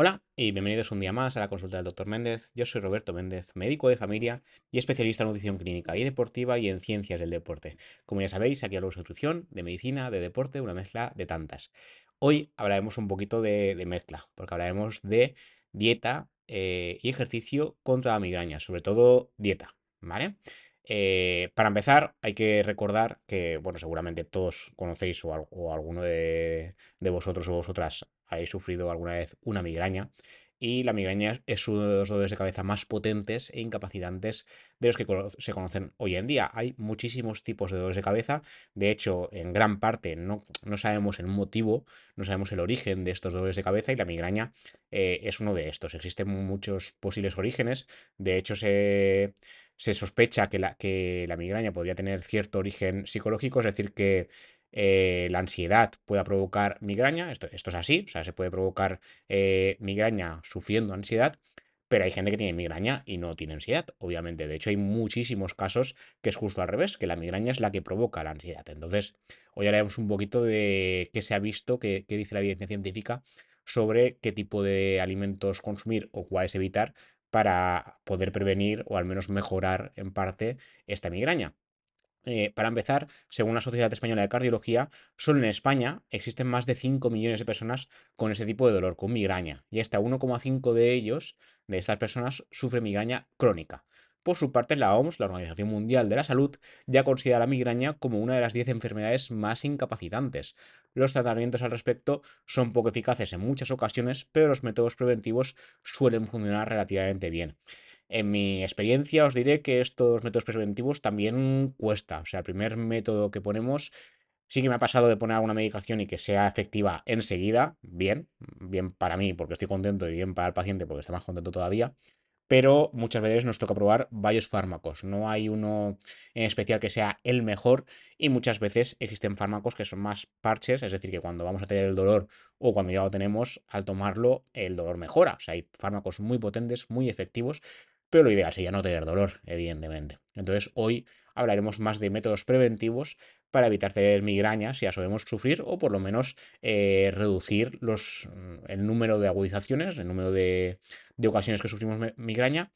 Hola y bienvenidos un día más a la consulta del Dr. Méndez. Yo soy Roberto Méndez, médico de familia y especialista en nutrición clínica y deportiva y en ciencias del deporte. Como ya sabéis, aquí hablamos de nutrición, de medicina, de deporte, una mezcla de tantas. Hoy hablaremos un poquito de, mezcla, porque hablaremos de dieta eh, y ejercicio contra la migraña, sobre todo dieta, ¿vale? Eh, para empezar, hay que recordar que, bueno, seguramente todos conocéis o, alguno de, vosotros o vosotras habéis sufrido alguna vez una migraña. Y la migraña es uno de los dolores de cabeza más potentes e incapacitantes de los que se conocen hoy en día. Hay muchísimos tipos de dolores de cabeza. De hecho, en gran parte no, no sabemos el motivo, no sabemos el origen de estos dolores de cabeza y la migraña eh, es uno de estos. Existen muchos posibles orígenes. De hecho, se, se sospecha que la, que la migraña podría tener cierto origen psicológico, es decir, que eh, la ansiedad pueda provocar migraña, esto, esto, es así, o sea, se puede provocar eh, migraña sufriendo ansiedad, pero hay gente que tiene migraña y no tiene ansiedad, obviamente. De hecho, hay muchísimos casos que es justo al revés, que la migraña es la que provoca la ansiedad. Entonces, hoy haremos un poquito de qué se ha visto, qué, qué dice la evidencia científica sobre qué tipo de alimentos consumir o cuáles evitar para poder prevenir o al menos mejorar en parte esta migraña. Eh, para empezar, según la Sociedad Española de Cardiología, solo en España existen más de 5 millones de personas con ese tipo de dolor, con migraña, y hasta 1,5 de ellos, de estas personas, sufre migraña crónica. Por su parte, la OMS, la Organización Mundial de la Salud, ya considera la migraña como una de las 10 enfermedades más incapacitantes. Los tratamientos al respecto son poco eficaces en muchas ocasiones, pero los métodos preventivos suelen funcionar relativamente bien. En mi experiencia os diré que estos métodos preventivos también cuesta. O sea, el primer método que ponemos sí que me ha pasado de poner alguna medicación y que sea efectiva enseguida. Bien, bien para mí porque estoy contento y bien para el paciente porque está más contento todavía. Pero muchas veces nos toca probar varios fármacos. No hay uno en especial que sea el mejor y muchas veces existen fármacos que son más parches, es decir, que cuando vamos a tener el dolor o cuando ya lo tenemos, al tomarlo el dolor mejora. O sea, hay fármacos muy potentes, muy efectivos, pero lo ideal sería no tener dolor, evidentemente. Entonces, hoy hablaremos más de métodos preventivos para evitar tener migraña si ya solemos sufrir o por lo menos eh, reducir los, mm, el número de agudizaciones, el número de, de ocasiones que sufrimos migraña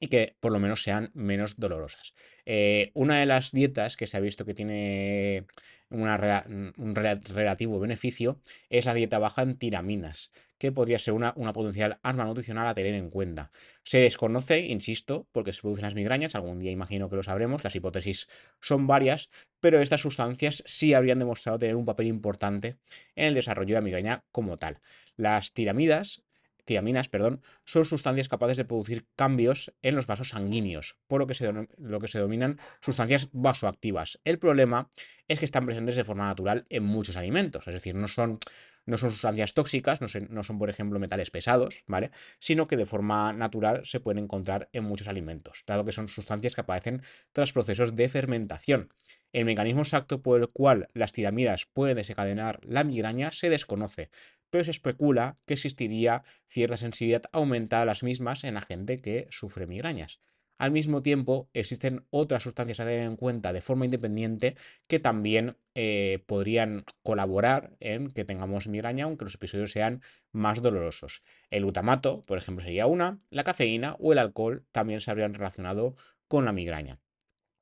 y que por lo menos sean menos dolorosas. Eh, una de las dietas que se ha visto que tiene un relativo beneficio es la dieta baja en tiraminas, que podría ser una, una, potencial arma nutricional a tener en cuenta. Se desconoce, insisto, porque se producen las migrañas, algún día imagino que lo sabremos, las hipótesis son varias, pero estas sustancias sí habrían demostrado tener un papel importante en el desarrollo de la migraña como tal. Las tiramidas tiaminas, perdón, son sustancias capaces de producir cambios en los vasos sanguíneos, por lo que se, lo que se denominan sustancias vasoactivas. El problema es que están presentes de forma natural en muchos alimentos, es decir, no son, no son sustancias tóxicas, no, no, son, por ejemplo, metales pesados, ¿vale? Sino que de forma natural se pueden encontrar en muchos alimentos, dado que son sustancias que aparecen tras procesos de fermentación. El mecanismo exacto por el cual las tiramidas pueden desencadenar la migraña se desconoce, pero se especula que existiría cierta sensibilidad aumentada a las mismas en la gente que sufre migrañas. Al mismo tiempo, existen otras sustancias a tener en cuenta de forma independiente que también eh, podrían colaborar en que tengamos migraña, aunque los episodios sean más dolorosos. El glutamato, por ejemplo, sería una, la cafeína o el alcohol también se habrían relacionado con la migraña.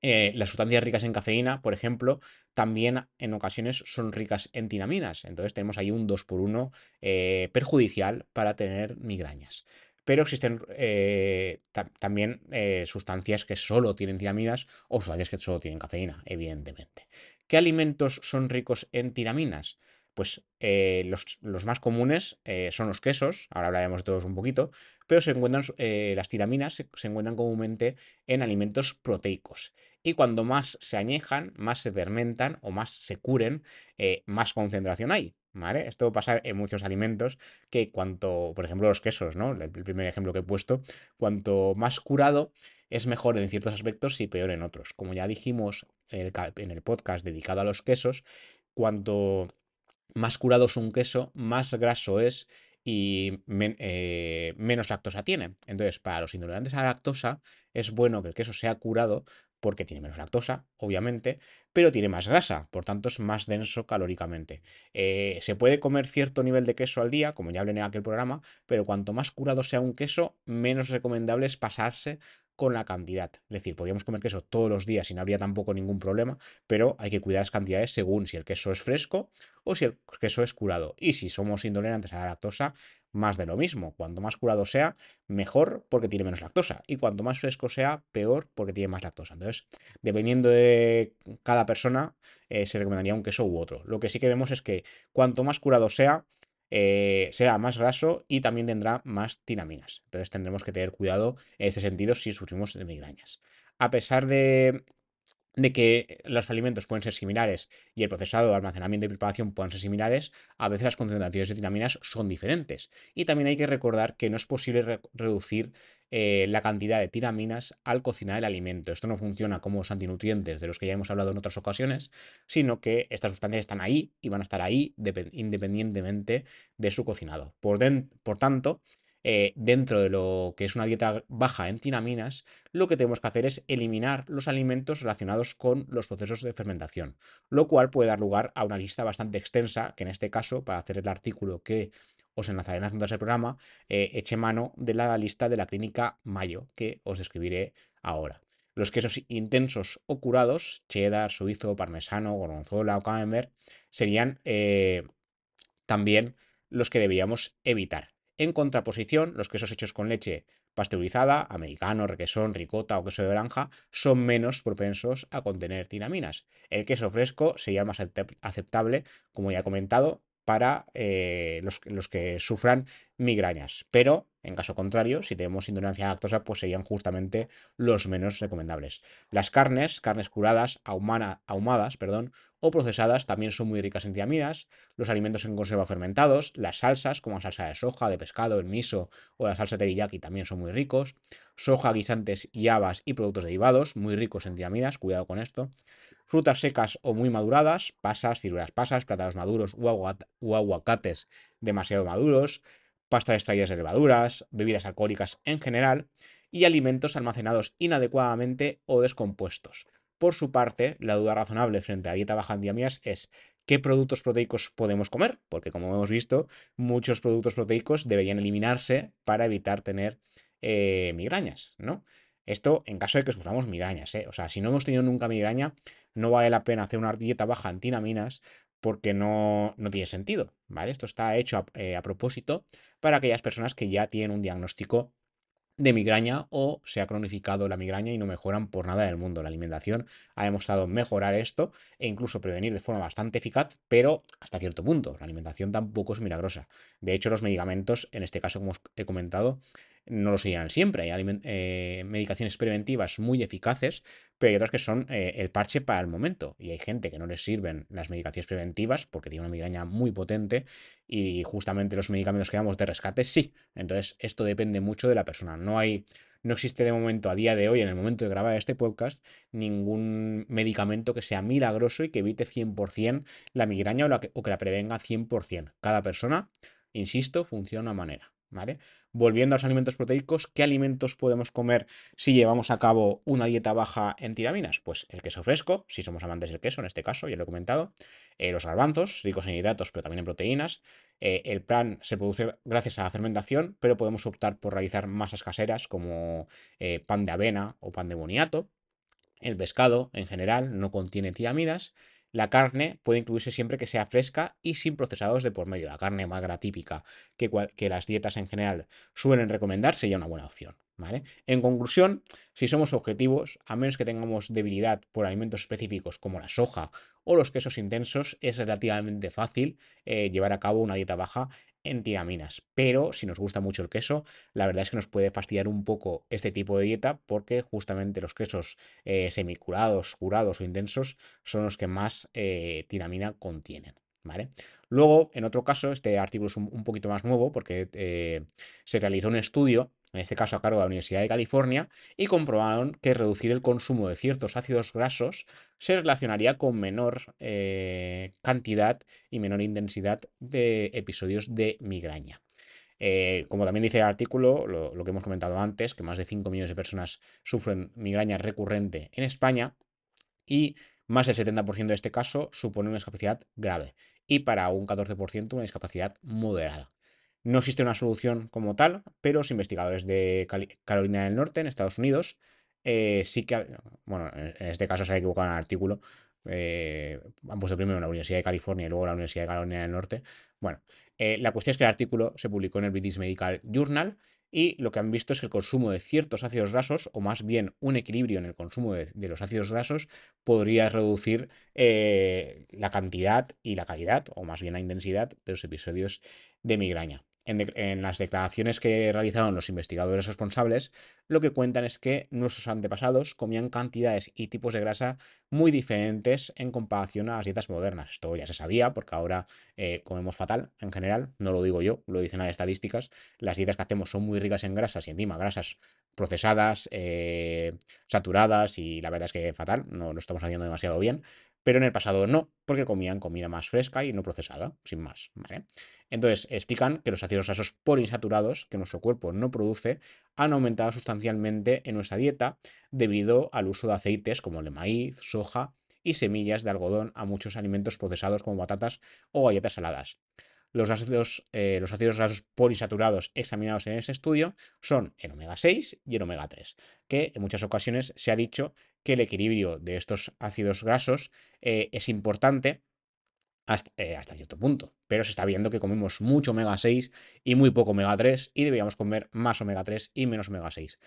Eh, las sustancias ricas en cafeína, por ejemplo, también en ocasiones son ricas en tinaminas. Entonces tenemos ahí un 2 por 1 eh, perjudicial para tener migrañas. Pero existen eh, también sustancias que solo tienen tinaminas o sustancias que solo tienen cafeína, evidentemente. ¿Qué alimentos son ricos en tinaminas? Pues los, más comunes son los quesos, ahora hablaremos de todos un poquito, pero se encuentran, las tiraminas se, encuentran comúnmente en alimentos proteicos y cuando más se añejan, más se fermentan o más se curen, eh, más concentración hay. ¿Vale? Esto pasa en muchos alimentos que cuanto, por ejemplo, los quesos, ¿no? El primer ejemplo que he puesto, cuanto más curado es mejor en ciertos aspectos y peor en otros. Como ya dijimos en el podcast dedicado a los quesos, cuanto más curado es un queso, más graso es y eh, menos lactosa tiene. Entonces, para los intolerantes a la lactosa, es bueno que el queso sea curado porque tiene menos lactosa, obviamente, pero tiene más grasa, por tanto es más denso calóricamente. Eh, se puede comer cierto nivel de queso al día, como ya hablé en aquel programa, pero cuanto más curado sea un queso, menos recomendable es pasarse con la cantidad. Es decir, podríamos comer queso todos los días y no habría tampoco ningún problema, pero hay que cuidar las cantidades según si el queso es fresco o si el queso es curado. Y si somos intolerantes a la lactosa, más de lo mismo. Cuanto más curado sea, mejor porque tiene menos lactosa. Y cuanto más fresco sea, peor porque tiene más lactosa. Entonces, dependiendo de cada persona, eh, se recomendaría un queso u otro. Lo que sí que vemos es que cuanto más curado sea, eh, será más graso y también tendrá más tinaminas. Entonces tendremos que tener cuidado en este sentido si sufrimos de migrañas. A pesar de que los alimentos pueden ser similares y el procesado, almacenamiento y preparación pueden ser similares, a veces las concentraciones de tinaminas son diferentes. Y también hay que recordar que no es posible reducir eh, la cantidad de tinaminas al cocinar el alimento. Esto no funciona como los antinutrientes de los que ya hemos hablado en otras ocasiones, sino que estas sustancias están ahí y van a estar ahí independientemente de su cocinado. Por, por tanto, eh, dentro de lo que es una dieta baja en tinaminas, lo que tenemos que hacer es eliminar los alimentos relacionados con los procesos de fermentación, lo cual puede dar lugar a una lista bastante extensa, que en este caso, para hacer el artículo que os enlazaré en las notas del programa, eh, eche mano de la lista de la clínica Mayo, que os describiré ahora. Los quesos intensos o curados, cheddar, suizo, parmesano, gorgonzola o camembert, serían eh, también los que debíamos evitar. En contraposición, los quesos hechos con leche pasteurizada, americano, requesón, ricota o queso de granja, son menos propensos a contener tinaminas. El queso fresco sería más aceptable, como ya he comentado, para eh, los, que sufran migrañas. Pero, en caso contrario, si tenemos intolerancia lactosa, pues serían justamente los menos recomendables. Las carnes, carnes curadas, ahumadas perdón, o procesadas, también son muy ricas en tiaminas. Los alimentos en conserva fermentados, las salsas, como la salsa de soja, de pescado, el miso o la salsa teriyaki, también son muy ricos. Soja, guisantes y habas y productos derivados, muy ricos en tiaminas, cuidado con esto frutas secas o muy maduradas, pasas, ciruelas pasas, plátanos maduros u, aguacates demasiado maduros, pastas extraídas de levaduras, bebidas alcohólicas en general y alimentos almacenados inadecuadamente o descompuestos. Por su parte, la duda razonable frente a dieta baja en diaminas es ¿qué productos proteicos podemos comer? Porque como hemos visto, muchos productos proteicos deberían eliminarse para evitar tener eh, migrañas, ¿no? Esto en caso de que suframos migrañas, ¿eh? O sea, si no hemos tenido nunca migraña, no vale la pena hacer una dieta baja en tinaminas porque no, no tiene sentido, ¿vale? Esto está hecho eh, a, propósito para aquellas personas que ya tienen un diagnóstico de migraña o se ha cronificado la migraña y no mejoran por nada del mundo. La alimentación ha demostrado mejorar esto e incluso prevenir de forma bastante eficaz, pero hasta cierto punto. La alimentación tampoco es milagrosa. De hecho, los medicamentos, en este caso, como os he comentado, no lo serían siempre. Hay eh, medicaciones preventivas muy eficaces, pero hay otras que son eh, el parche para el momento. Y hay gente que no les sirven las medicaciones preventivas porque tiene una migraña muy potente y justamente los medicamentos que damos de rescate sí. Entonces, esto depende mucho de la persona. No hay. No existe de momento, a día de hoy, en el momento de grabar este podcast, ningún medicamento que sea milagroso y que evite 100% la migraña o, o que la prevenga 100%. Cada persona, insisto, funciona de una manera. ¿vale? Volviendo a los alimentos proteicos, ¿qué alimentos podemos comer si llevamos a cabo una dieta baja en tiraminas? Pues el queso fresco, si somos amantes del queso, en este caso, ya lo he comentado, eh, los garbanzos, ricos en hidratos, pero también en proteínas. Eh, el pan se produce gracias a la fermentación, pero podemos optar por realizar masas caseras como eh, pan de avena o pan de boniato. El pescado, en general, no contiene tiramidas la carne puede incluirse siempre que sea fresca y sin procesados de por medio. La carne magra típica que, las dietas en general suelen recomendar sería una buena opción. En conclusión, si somos objetivos, a menos que tengamos debilidad por alimentos específicos como la soja o los quesos intensos, es relativamente fácil eh, llevar a cabo una dieta baja en tiaminas. Pero si nos gusta mucho el queso, la verdad es que nos puede fastidiar un poco este tipo de dieta porque justamente los quesos eh, semicurados, curados o intensos son los que más eh, tiramina contienen. ¿Vale? Luego, en otro caso, este artículo es un, poquito más nuevo porque eh, se realizó un estudio en este caso a cargo de la Universidad de California, y comprobaron que reducir el consumo de ciertos ácidos grasos se relacionaría con menor eh, cantidad y menor intensidad de episodios de migraña. Eh, como también dice el artículo, lo, lo, que hemos comentado antes, que más de 5 millones de personas sufren migraña recurrente en España y más del 70% de este caso supone una discapacidad grave y para un 14% una discapacidad moderada. No existe una solución como tal, pero los investigadores de Carolina del Norte, en Estados Unidos, eh, sí que, bueno, en este caso se ha equivocado en el artículo, eh, han puesto primero la Universidad de California y luego la Universidad de Carolina del Norte. Bueno, eh, la cuestión es que el artículo se publicó en el British Medical Journal y lo que han visto es que el consumo de ciertos ácidos grasos, o más bien un equilibrio en el consumo de, los ácidos grasos, podría reducir la cantidad y la calidad, o más bien la intensidad, de los episodios de migraña en, las declaraciones que realizaron los investigadores responsables, lo que cuentan es que nuestros antepasados comían cantidades y tipos de grasa muy diferentes en comparación a las dietas modernas. Esto ya se sabía porque ahora eh, comemos fatal en general, no lo digo yo, lo dicen las estadísticas. Las dietas que hacemos son muy ricas en grasas y encima grasas procesadas, eh, saturadas y la verdad es que fatal, no lo estamos haciendo demasiado bien. Pero en el pasado no, porque comían comida más fresca y no procesada, sin más. Entonces, explican que los ácidos grasos poliinsaturados que nuestro cuerpo no produce han aumentado sustancialmente en nuestra dieta debido al uso de aceites como el de maíz, soja y semillas de algodón a muchos alimentos procesados como batatas o galletas saladas. Los ácidos, eh, los ácidos grasos poliinsaturados examinados en ese estudio son el omega 6 y el omega 3, que en muchas ocasiones se ha dicho que el equilibrio de estos ácidos grasos eh, es importante eh, hasta, cierto punto. Pero se está viendo que comemos mucho omega 6 y muy poco omega 3 y deberíamos comer más omega 3 y menos omega 6.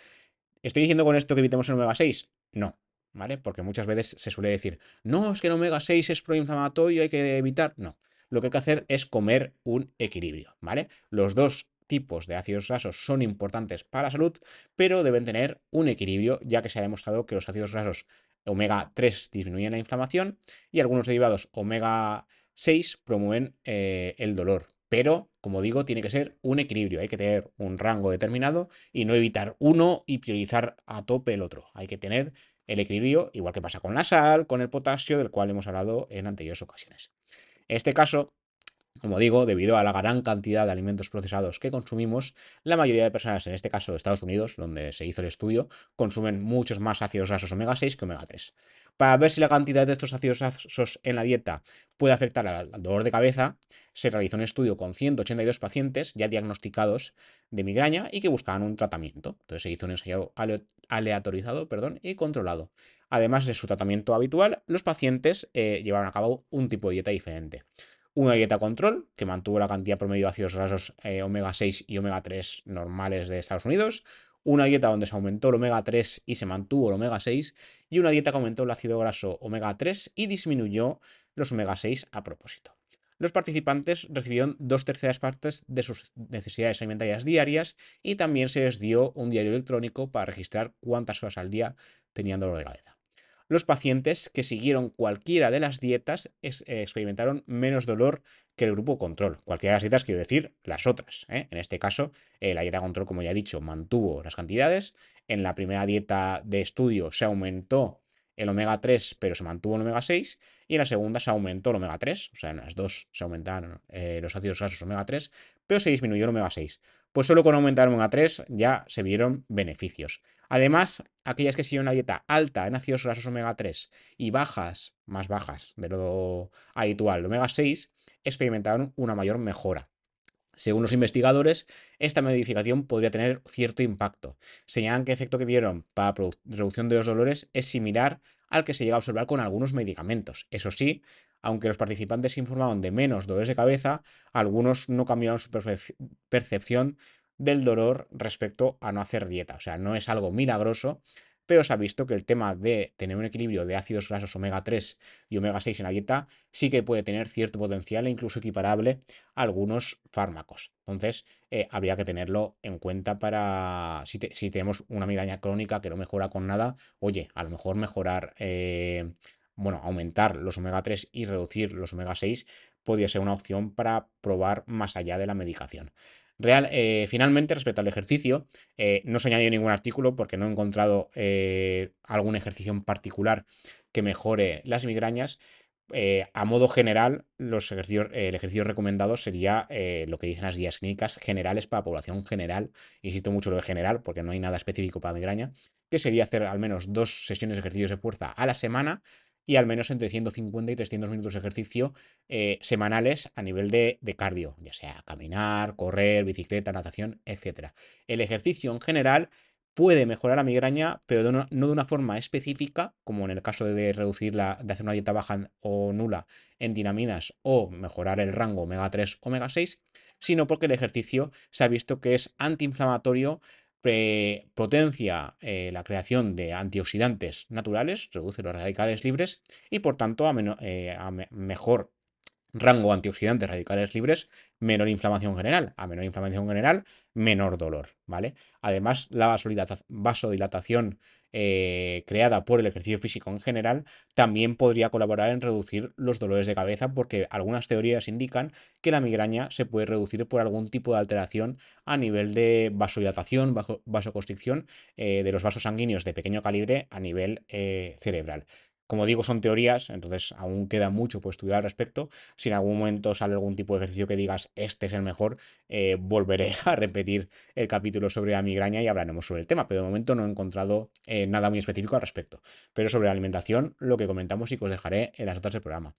¿Estoy diciendo con esto que evitemos el omega 6? No, ¿vale? Porque muchas veces se suele decir, no, es que el omega 6 es proinflamatorio, hay que evitar. No, lo que hay que hacer es comer un equilibrio, ¿vale? Los dos tipos de ácidos grasos son importantes para la salud, pero deben tener un equilibrio, ya que se ha demostrado que los ácidos grasos omega 3 disminuyen la inflamación y algunos derivados omega 6 promueven eh, el dolor. Pero, como digo, tiene que ser un equilibrio. Hay que tener un rango determinado y no evitar uno y priorizar a tope el otro. Hay que tener el equilibrio, igual que pasa con la sal, con el potasio, del cual hemos hablado en anteriores ocasiones. En este caso, como digo, debido a la gran cantidad de alimentos procesados que consumimos, la mayoría de personas, en este caso de Estados Unidos, donde se hizo el estudio, consumen muchos más ácidos grasos omega 6 que omega 3. Para ver si la cantidad de estos ácidos grasos en la dieta puede afectar al, dolor de cabeza, se realizó un estudio con 182 pacientes ya diagnosticados de migraña y que buscaban un tratamiento. Entonces se hizo un ensayo aleatorizado perdón, y controlado. Además de su tratamiento habitual, los pacientes eh, llevaron a cabo un tipo de dieta diferente. Una dieta control, que mantuvo la cantidad promedio de ácidos grasos eh, omega 6 y omega 3 normales de Estados Unidos una dieta donde se aumentó el omega 3 y se mantuvo el omega 6, y una dieta que aumentó el ácido graso omega 3 y disminuyó los omega 6 a propósito. Los participantes recibieron dos terceras partes de sus necesidades alimentarias diarias y también se les dio un diario electrónico para registrar cuántas horas al día tenían dolor de cabeza. Los pacientes que siguieron cualquiera de las dietas eh, experimentaron menos dolor que el grupo control. Cualquiera de las dietas, quiero decir, las otras. ¿eh? En este caso, eh, la dieta control, como ya he dicho, mantuvo las cantidades. En la primera dieta de estudio se aumentó el omega 3, pero se mantuvo el omega 6. Y en la segunda se aumentó el omega 3. O sea, en las dos se aumentaron los ácidos grasos omega 3, pero se disminuyó el omega 6. Pues solo con aumentar el omega 3 ya se vieron beneficios. Además, aquellas que siguen una dieta alta en ácidos grasos omega 3 y bajas, más bajas de lo habitual, omega 6, experimentaron una mayor mejora. Según los investigadores, esta modificación podría tener cierto impacto. Señalan que el efecto que vieron para reducción de los dolores es similar al que se llega a observar con algunos medicamentos. Eso sí, aunque los participantes informaron de menos dolores de cabeza, algunos no cambiaron su percepción del dolor respecto a no hacer dieta. O sea, no es algo milagroso, pero se ha visto que el tema de tener un equilibrio de ácidos grasos omega 3 y omega 6 en la dieta sí que puede tener cierto potencial e incluso equiparable a algunos fármacos. Entonces, eh, habría que tenerlo en cuenta para si, tenemos una migraña crónica que no mejora con nada, oye, a lo mejor mejorar, eh, bueno, aumentar los omega 3 y reducir los omega 6 podría ser una opción para probar más allá de la medicación. Real, eh, finalmente, respecto al ejercicio, eh, no se añadió ningún artículo porque no he encontrado eh, algún ejercicio en particular que mejore las migrañas, eh, a modo general, los ejercicios, el ejercicio recomendado sería eh, lo que dicen las guías clínicas generales para población general. Insisto mucho lo de general porque no hay nada específico para migraña, que sería hacer al menos dos sesiones de ejercicios de fuerza a la semana y al menos entre 150 y 300 minutos de ejercicio eh, semanales a nivel de, de, cardio, ya sea caminar, correr, bicicleta, natación, etc. El ejercicio en general puede mejorar la migraña, pero no, de una forma específica, como en el caso de reducir la, de hacer una dieta baja o nula en dinaminas o mejorar el rango omega 3, omega 6, sino porque el ejercicio se ha visto que es antiinflamatorio, potencia eh, la creación de antioxidantes naturales, reduce los radicales libres y por tanto a, eh, mejor rango antioxidantes radicales libres, menor inflamación general. A menor inflamación general, menor dolor, ¿vale? Además, la vasodilatación eh, creada por el ejercicio físico en general también podría colaborar en reducir los dolores de cabeza porque algunas teorías indican que la migraña se puede reducir por algún tipo de alteración a nivel de vasodilatación, vasoconstricción eh, de los vasos sanguíneos de pequeño calibre a nivel eh, cerebral. Como digo, son teorías, entonces aún queda mucho por estudiar al respecto. Si en algún momento sale algún tipo de ejercicio que digas este es el mejor, eh, volveré a repetir el capítulo sobre la migraña y hablaremos sobre el tema. Pero de momento no he encontrado eh, nada muy específico al respecto. Pero sobre la alimentación, lo que comentamos y que os dejaré en las notas del programa.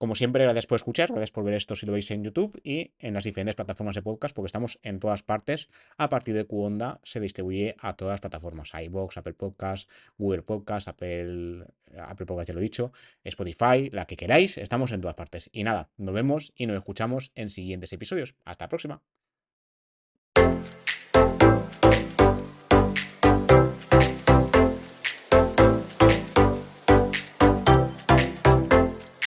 Como siempre, gracias por escuchar, gracias por ver esto si lo veis en YouTube y en las diferentes plataformas de podcast, porque estamos en todas partes. A partir de Qonda se distribuye a todas las plataformas: iBox, Apple Podcast, Google Podcast, Apple, Apple Podcast, ya lo he dicho, Spotify, la que queráis. Estamos en todas partes. Y nada, nos vemos y nos escuchamos en siguientes episodios. Hasta la próxima.